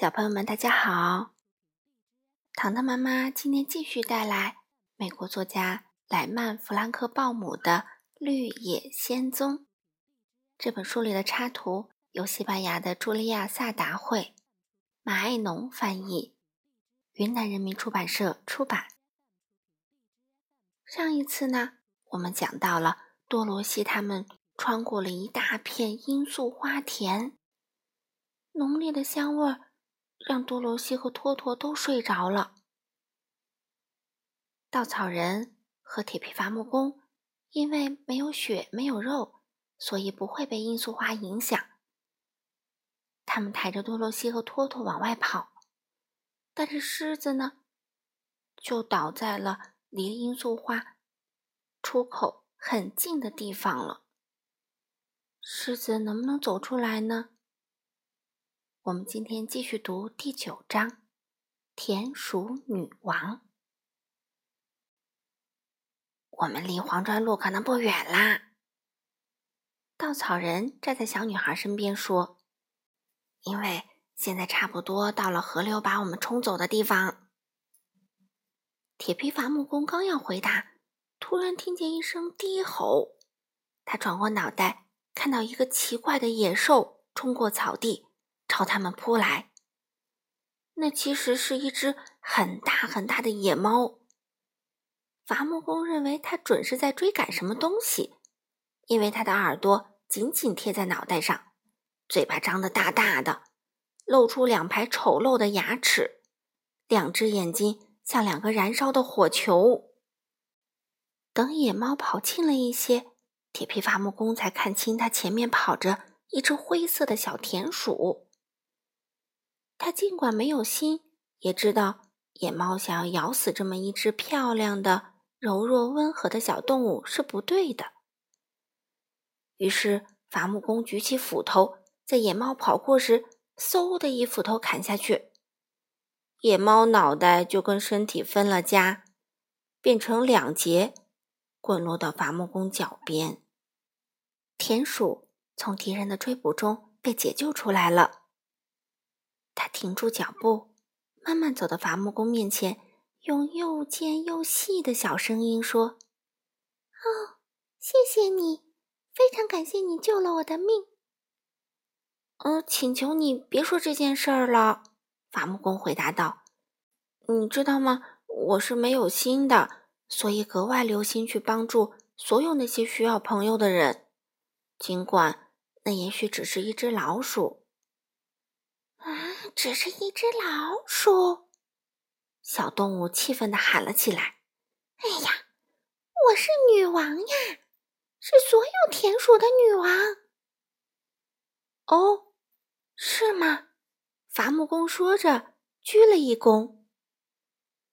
小朋友们，大家好！糖糖妈妈今天继续带来美国作家莱曼·弗兰克·鲍姆的《绿野仙踪》这本书里的插图由西班牙的茱莉亚·萨达绘，马爱农翻译，云南人民出版社出版。上一次呢，我们讲到了多罗西他们穿过了一大片罂粟花田，浓烈的香味儿。让多罗西和托托都睡着了。稻草人和铁皮伐木工因为没有血没有肉，所以不会被罂粟花影响。他们抬着多罗西和托托往外跑，但是狮子呢，就倒在了离罂粟花出口很近的地方了。狮子能不能走出来呢？我们今天继续读第九章《田鼠女王》。我们离黄砖路可能不远啦。稻草人站在小女孩身边说：“因为现在差不多到了河流把我们冲走的地方。”铁皮伐木工刚要回答，突然听见一声低吼。他转过脑袋，看到一个奇怪的野兽冲过草地。朝他们扑来，那其实是一只很大很大的野猫。伐木工认为它准是在追赶什么东西，因为它的耳朵紧紧贴在脑袋上，嘴巴张得大大的，露出两排丑陋的牙齿，两只眼睛像两个燃烧的火球。等野猫跑近了一些，铁皮伐木工才看清它前面跑着一只灰色的小田鼠。他尽管没有心，也知道野猫想要咬死这么一只漂亮的、柔弱温和的小动物是不对的。于是，伐木工举起斧头，在野猫跑过时，嗖的一斧头砍下去，野猫脑袋就跟身体分了家，变成两截，滚落到伐木工脚边。田鼠从敌人的追捕中被解救出来了。他停住脚步，慢慢走到伐木工面前，用又尖又细的小声音说：“哦，谢谢你，非常感谢你救了我的命。”“呃，请求你别说这件事儿了。”伐木工回答道。“你知道吗？我是没有心的，所以格外留心去帮助所有那些需要朋友的人，尽管那也许只是一只老鼠。”只是一只老鼠，小动物气愤地喊了起来：“哎呀，我是女王呀，是所有田鼠的女王。”哦，是吗？伐木工说着，鞠了一躬。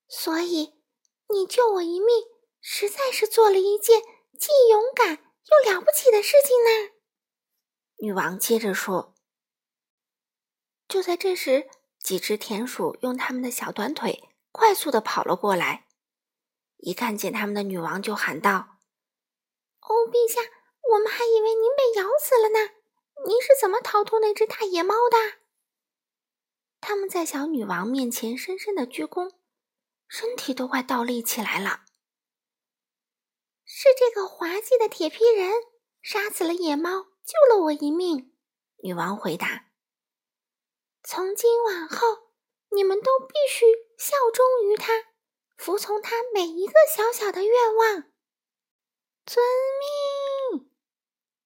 所以你救我一命，实在是做了一件既勇敢又了不起的事情呢。女王接着说。就在这时，几只田鼠用它们的小短腿快速地跑了过来。一看见他们的女王，就喊道：“哦，陛下，我们还以为您被咬死了呢！您是怎么逃脱那只大野猫的？”他们在小女王面前深深的鞠躬，身体都快倒立起来了。是这个滑稽的铁皮人杀死了野猫，救了我一命。女王回答。从今往后，你们都必须效忠于他，服从他每一个小小的愿望。遵命！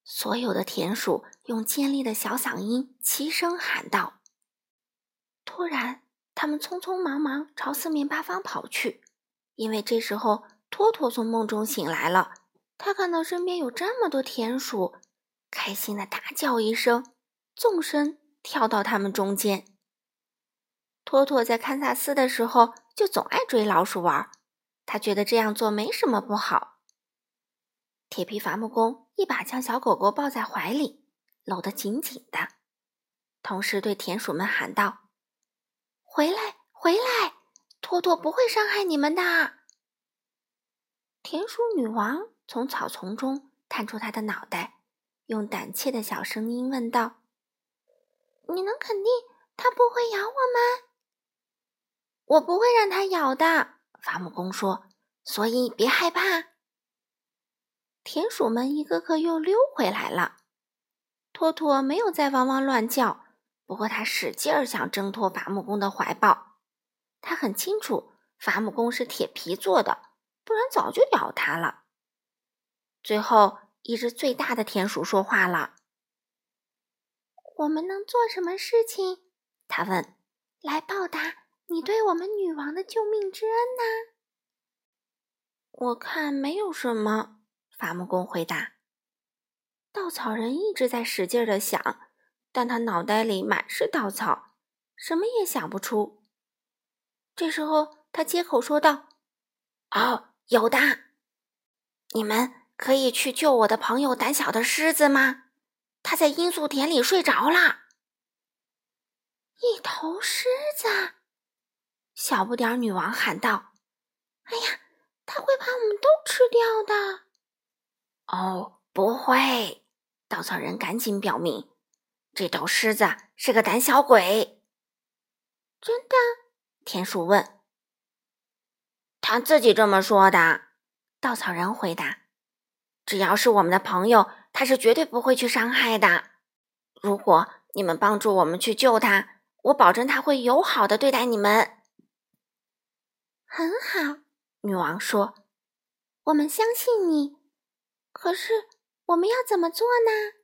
所有的田鼠用尖利的小嗓音齐声喊道。突然，他们匆匆忙忙朝四面八方跑去，因为这时候托托从梦中醒来了。他看到身边有这么多田鼠，开心的大叫一声，纵身。跳到他们中间。托托在堪萨斯的时候就总爱追老鼠玩，他觉得这样做没什么不好。铁皮伐木工一把将小狗狗抱在怀里，搂得紧紧的，同时对田鼠们喊道：“回来，回来，托托不会伤害你们的。”田鼠女王从草丛中探出她的脑袋，用胆怯的小声音问道。你能肯定它不会咬我们？我不会让它咬的，伐木工说。所以别害怕。田鼠们一个个又溜回来了。托托没有再汪汪乱叫，不过他使劲儿想挣脱伐木工的怀抱。他很清楚，伐木工是铁皮做的，不然早就咬他了。最后一只最大的田鼠说话了：“我们能做什么事情？”他问。“来报答你对我们女王的救命之恩呢？”我看没有什么，伐木工回答。稻草人一直在使劲的想，但他脑袋里满是稻草，什么也想不出。这时候，他接口说道：“哦，有的，你们可以去救我的朋友胆小的狮子吗？他在罂粟田里睡着了。”一头狮子，小不点女王喊道：“哎呀！”他会把我们都吃掉的。哦，不会！稻草人赶紧表明，这头狮子是个胆小鬼。真的？田鼠问。他自己这么说的。稻草人回答：“只要是我们的朋友，他是绝对不会去伤害的。如果你们帮助我们去救他，我保证他会友好的对待你们。”很好。女王说：“我们相信你，可是我们要怎么做呢？”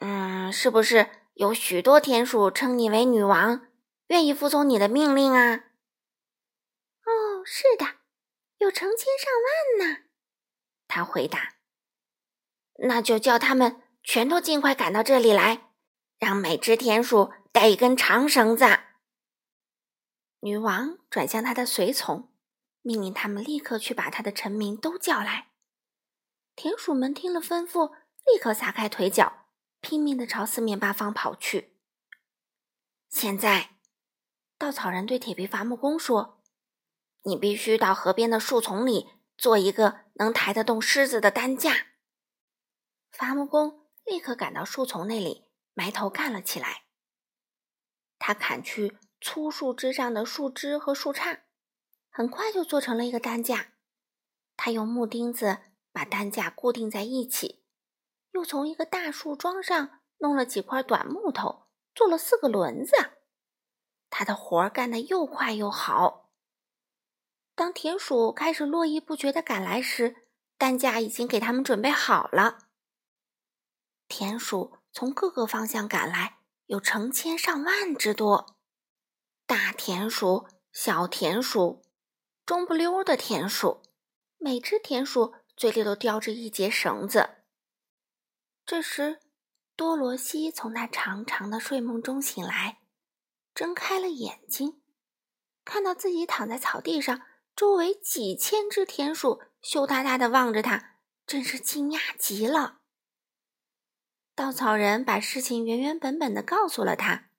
嗯，是不是有许多田鼠称你为女王，愿意服从你的命令啊？哦，是的，有成千上万呢。他回答：“那就叫他们全都尽快赶到这里来，让每只田鼠带一根长绳子。”女王转向他的随从，命令他们立刻去把他的臣民都叫来。田鼠们听了吩咐，立刻撒开腿脚，拼命地朝四面八方跑去。现在，稻草人对铁皮伐木工说：“你必须到河边的树丛里做一个能抬得动狮子的担架。”伐木工立刻赶到树丛那里，埋头干了起来。他砍去。粗树枝上的树枝和树杈，很快就做成了一个担架。他用木钉子把担架固定在一起，又从一个大树桩上弄了几块短木头，做了四个轮子。他的活干得又快又好。当田鼠开始络绎不绝地赶来时，担架已经给他们准备好了。田鼠从各个方向赶来，有成千上万之多。大田鼠、小田鼠、中不溜的田鼠，每只田鼠嘴里都叼着一节绳子。这时，多罗西从那长长的睡梦中醒来，睁开了眼睛，看到自己躺在草地上，周围几千只田鼠羞答答地望着他，真是惊讶极了。稻草人把事情原原本本的告诉了他。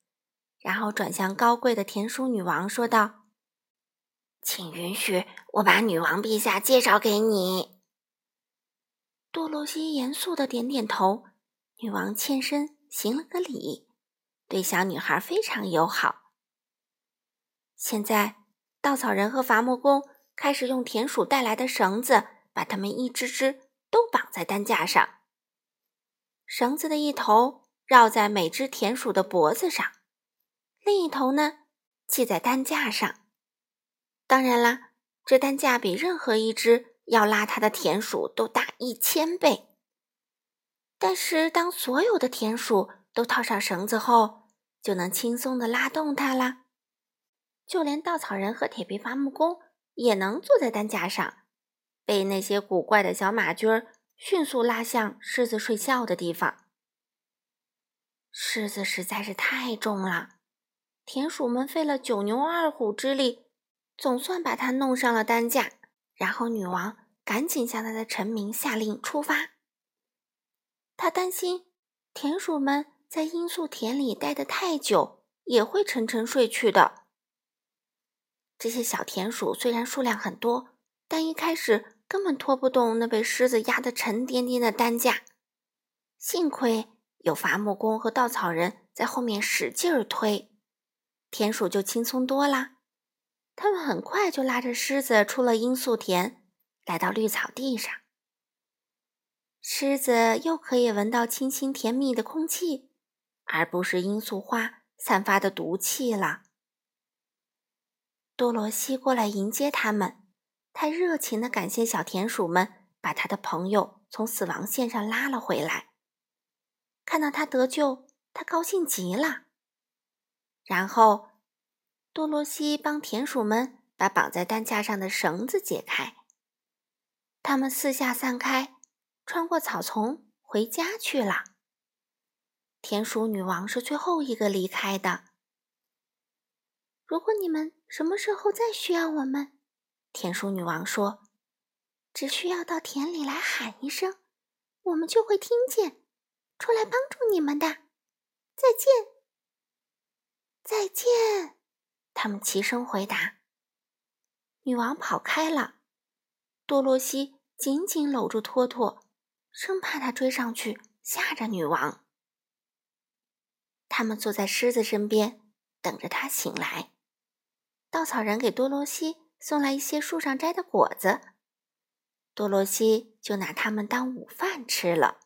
然后转向高贵的田鼠女王说道：“请允许我把女王陛下介绍给你。”多罗西严肃的点点头。女王欠身行了个礼，对小女孩非常友好。现在，稻草人和伐木工开始用田鼠带来的绳子，把它们一只只都绑在担架上。绳子的一头绕在每只田鼠的脖子上。另一头呢，系在担架上。当然啦，这担架比任何一只要拉它的田鼠都大一千倍。但是，当所有的田鼠都套上绳子后，就能轻松地拉动它啦。就连稻草人和铁皮伐木工也能坐在担架上，被那些古怪的小马驹儿迅速拉向狮子睡觉的地方。狮子实在是太重了。田鼠们费了九牛二虎之力，总算把它弄上了担架。然后女王赶紧向她的臣民下令出发。她担心田鼠们在罂粟田里待得太久，也会沉沉睡去的。这些小田鼠虽然数量很多，但一开始根本拖不动那被狮子压得沉甸甸的担架。幸亏有伐木工和稻草人在后面使劲儿推，田鼠就轻松多啦。他们很快就拉着狮子出了罂粟田，来到绿草地上。狮子又可以闻到清新甜蜜的空气，而不是罂粟花散发的毒气了。多罗西过来迎接他们，他热情地感谢小田鼠们把他的朋友从死亡线上拉了回来。看到他得救，他高兴极了。然后，多罗西帮田鼠们把绑在担架上的绳子解开，他们四下散开。穿过草丛回家去了。田鼠女王是最后一个离开的。如果你们什么时候再需要我们，田鼠女王说：“只需要到田里来喊一声，我们就会听见，出来帮助你们的。”再见，再见！他们齐声回答。女王跑开了。多罗西紧紧搂住托托。生怕他追上去吓着女王。他们坐在狮子身边，等着他醒来。稻草人给多罗西送来一些树上摘的果子，多罗西就拿它们当午饭吃了。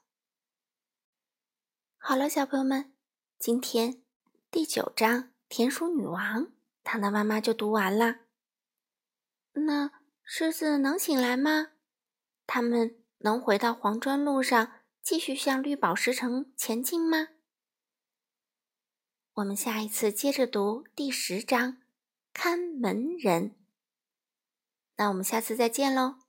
好了，小朋友们，今天第九章《田鼠女王》，糖糖妈妈就读完了。那狮子能醒来吗？他们。能回到黄砖路上，继续向绿宝石城前进吗？我们下一次接着读第十章《看门人》。那我们下次再见喽。